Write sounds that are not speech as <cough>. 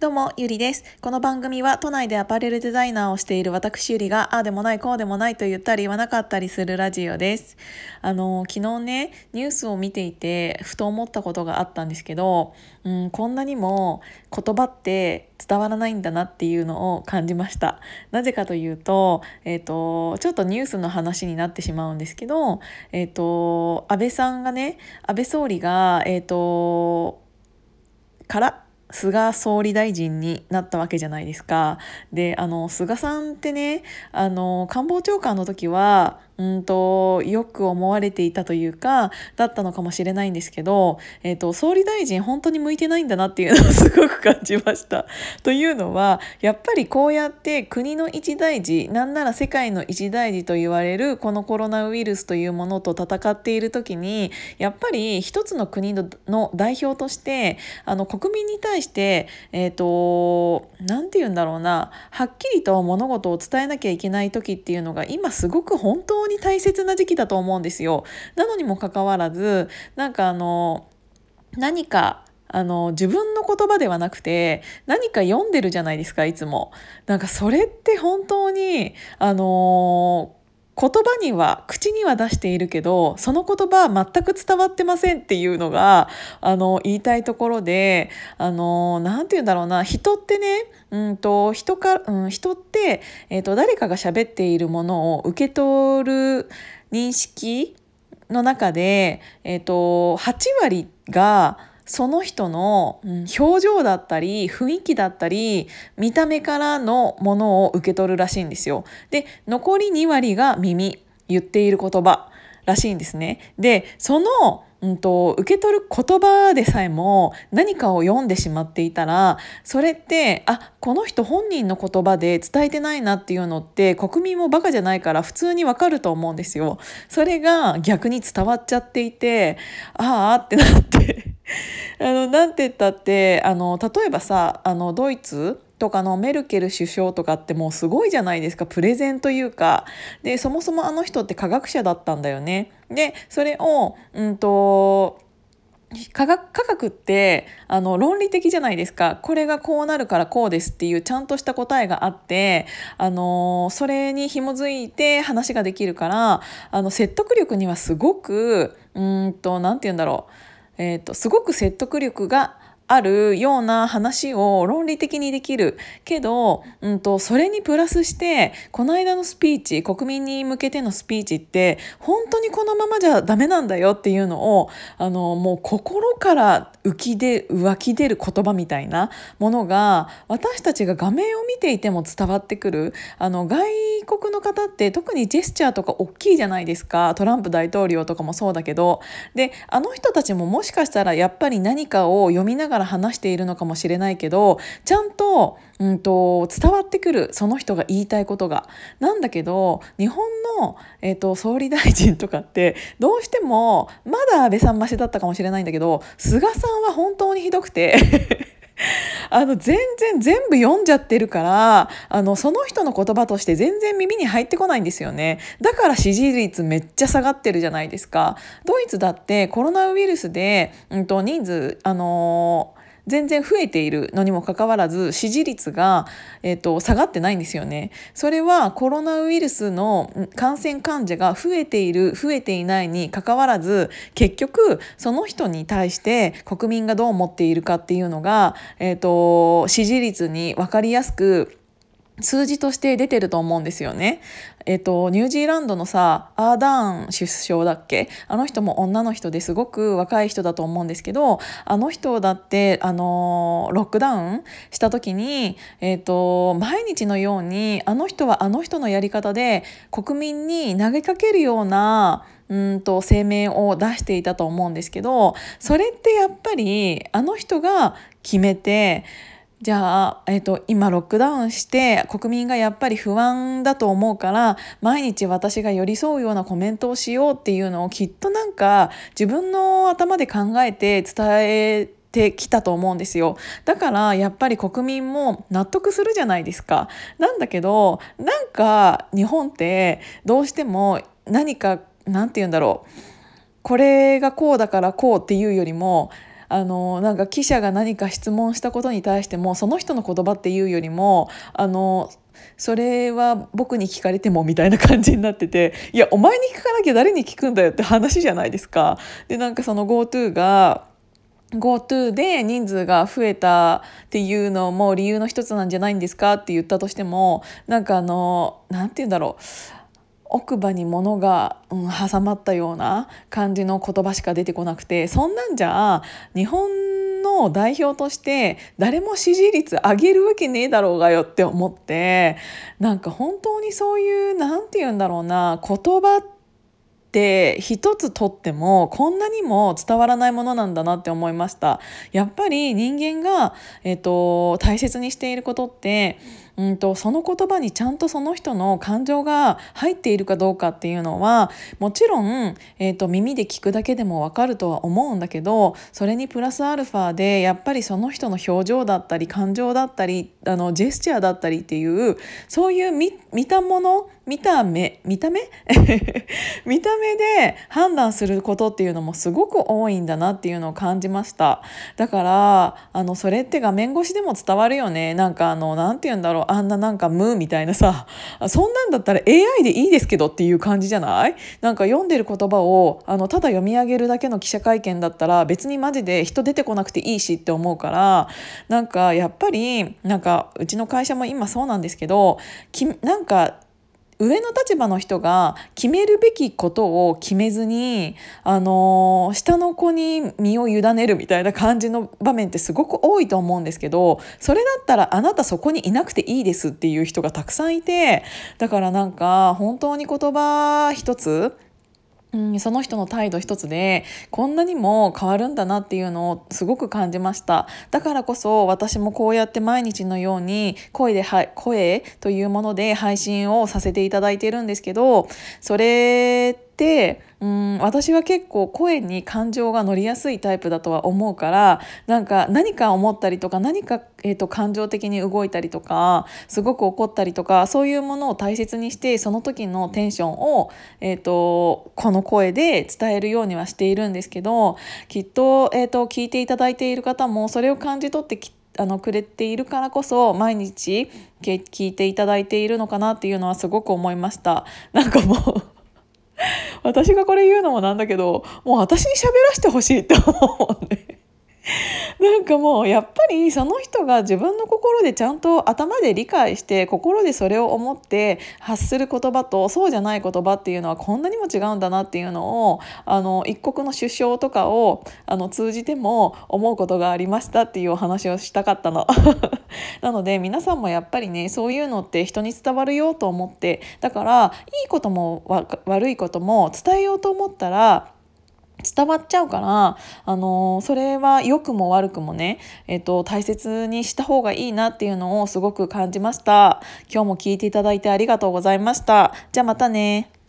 どうも、ゆりです。この番組は都内でアパレルデザイナーをしている私ゆりが、ああでもない、こうでもないと言ったり言わなかったりするラジオです。あの、昨日ね、ニュースを見ていて、ふと思ったことがあったんですけど、うん、こんなにも言葉って伝わらないんだなっていうのを感じました。なぜかというと、えっ、ー、と、ちょっとニュースの話になってしまうんですけど、えっ、ー、と、安倍さんがね、安倍総理が、えっ、ー、と、から菅総理大臣になったわけじゃないですか。であの菅さんってねあの官房長官の時はうんとよく思われていたというかだったのかもしれないんですけど、えーと、総理大臣本当に向いてないんだなっていうのを <laughs> すごく感じました。というのはやっぱりこうやって国の一大事なんなら世界の一大事と言われるこのコロナウイルスというものと戦っている時にやっぱり一つの国の代表としてあの国民に対してえっ、ー、と何て言うんだろうなはっきりと物事を伝えなきゃいけない時っていうのが今すごく本当に大切な時期だと思うんですよ。なのにもかかわらずなんかあの何かあの自分の言葉ではなくて何か読んでるじゃないですかいつも。なんかそれって本当にあの言葉には口には出しているけどその言葉は全く伝わってませんっていうのがあの言いたいところであの何て言うんだろうな人ってねうんと人か、うん、人って、えーと、誰かが喋っているものを受け取る認識の中で、えーと、8割がその人の表情だったり雰囲気だったり見た目からのものを受け取るらしいんですよ。で残り2割が耳言っている言葉らしいんですね。でそのうんと、受け取る言葉でさえも何かを読んでしまっていたらそれってあこの人本人の言葉で伝えてないなっていうのって国民もバカじゃないから普通にわかると思うんですよ。それが逆に伝わっちゃっていてああってなって <laughs> あのなんて言ったってあの例えばさあのドイツとかのメルケル首相とかってもうすごいじゃないですか。プレゼンというか。でそもそもあの人って科学者だったんだよね。でそれをうんと科学科学ってあの論理的じゃないですか。これがこうなるからこうですっていうちゃんとした答えがあってあのそれに紐づいて話ができるからあの説得力にはすごくうんと何て言うんだろう、えーとすごく説得力があるような話を論理的にできるけど、うんと、それにプラスしてこの間のスピーチ国民に向けてのスピーチって本当にこのままじゃダメなんだよっていうのをあのもう心から浮きで湧き出る言葉みたいなものが私たちが画面を見ていても伝わってくる。あの外国の方って特にジェスチャーとか大きいじゃないですか。トランプ大統領とかもそうだけど。であの人たちももしかしたらやっぱり何かを読みながらら話しているのかもしれないけどちゃんと,、うんと、伝わってくるその人が言いたいことが。なんだけど日本の、えーと、総理大臣とかってどうしてもまだ安倍さんましだったかもしれないんだけど菅さんは本当にひどくて <laughs> あの全然全部読んじゃってるからあのその人の言葉として全然耳に入ってこないんですよね。だから支持率めっちゃ下がってるじゃないですか。ドイツだってコロナウイルスで、うんと、人数あのー全然増えているのにもかかわらず支持率が、えーと、下がってないんですよね。それはコロナウイルスの感染患者が増えている増えていないにかかわらず結局その人に対して国民がどう思っているかっていうのが、えーと支持率に分かりやすく数字として出てると思うんですよね。えっと、ニュージーランドのさアーダーン首相だっけ？あの人も女の人ですごく若い人だと思うんですけどあの人だってあのロックダウンした時に、えっと、毎日のようにあの人はあの人のやり方で国民に投げかけるようなうんと声明を出していたと思うんですけどそれってやっぱりあの人が決めてじゃあ、えーと、今ロックダウンして国民がやっぱり不安だと思うから毎日私が寄り添うようなコメントをしようっていうのをきっとなんか自分の頭で考えて伝えてきたと思うんですよだからやっぱり国民も納得するじゃないですか。なんだけどなんか日本ってどうしても何か何て言うんだろうこれがこうだからこうっていうよりもあのなんか記者が何か質問したことに対してもその人の言葉っていうよりもあのそれは僕に聞かれてもみたいな感じになってていやお前に聞かなきゃ誰に聞くんだよって話じゃないですか。でなんかその GoTo が GoTo で人数が増えたっていうのも理由の一つなんじゃないんですかって言ったとしてもなんかあの何て言うんだろう奥歯に物が、うん、挟まったような感じの言葉しか出てこなくてそんなんじゃ日本の代表として誰も支持率上げるわけねえだろうがよって思ってなんか本当にそういう何て言うんだろうな言葉ってって一つとってもこんなにも伝わらないものなんだなって思いました。やっぱり人間が、えーと、大切にしていることってうんとその言葉にちゃんとその人の感情が入っているかどうかっていうのはもちろん、えーと、耳で聞くだけでも分かるとは思うんだけどそれにプラスアルファでやっぱりその人の表情だったり感情だったりあのジェスチャーだったりっていうそういう見見たもの見た目見た目見た目で判断することっていうのもすごく多いんだなっていうのを感じました。だからあのそれって画面越しでも伝わるよね。なんかあの何て言うんだろう。あんななんか「無」みたいなさそんなんだったら AI でいいですけどっていう感じじゃない？なんか読んでる言葉をあのただ読み上げるだけの記者会見だったら別にマジで人出てこなくていいしって思うからなんかやっぱりなんかうちの会社も今そうなんですけどきなんか上の立場の人が決めるべきことを決めずに、あの下の子に身を委ねるみたいな感じの場面ってすごく多いと思うんですけどそれだったらあなたそこにいなくていいですっていう人がたくさんいてだからなんか本当に言葉一つうん、その人の態度一つでこんなにも変わるんだなっていうのをすごく感じました。だからこそ私もこうやって毎日のように声で声というもので配信をさせていただいているんですけどそれってうん私は結構声に感情が乗りやすいタイプだとは思うからなんか何か思ったりとか何か、えーと、感情的に動いたりとかすごく怒ったりとかそういうものを大切にしてその時のテンションを、えーと、この声で伝えるようにはしているんですけどきっと,、えーと聞いていただいている方もそれを感じ取ってきあのくれているからこそ毎日聞いていただいているのかなっていうのはすごく思いました。なんかもう私がこれ言うのもなんだけどもう私に喋らせてほしいって思うね。<laughs> なんかもうやっぱりその人が自分の心でちゃんと頭で理解して心でそれを思って発する言葉とそうじゃない言葉っていうのはこんなにも違うんだなっていうのをあの一国の首相とかをあの通じても思うことがありましたっていうお話をしたかったの。<laughs> なので皆さんもやっぱりねそういうのって人に伝わるよと思ってだからいいことも悪いことも伝えようと思ったら伝わっちゃうから、あの、それは良くも悪くもね、えっと、大切にした方がいいなっていうのをすごく感じました。今日も聞いていただいてありがとうございました。じゃあまたね。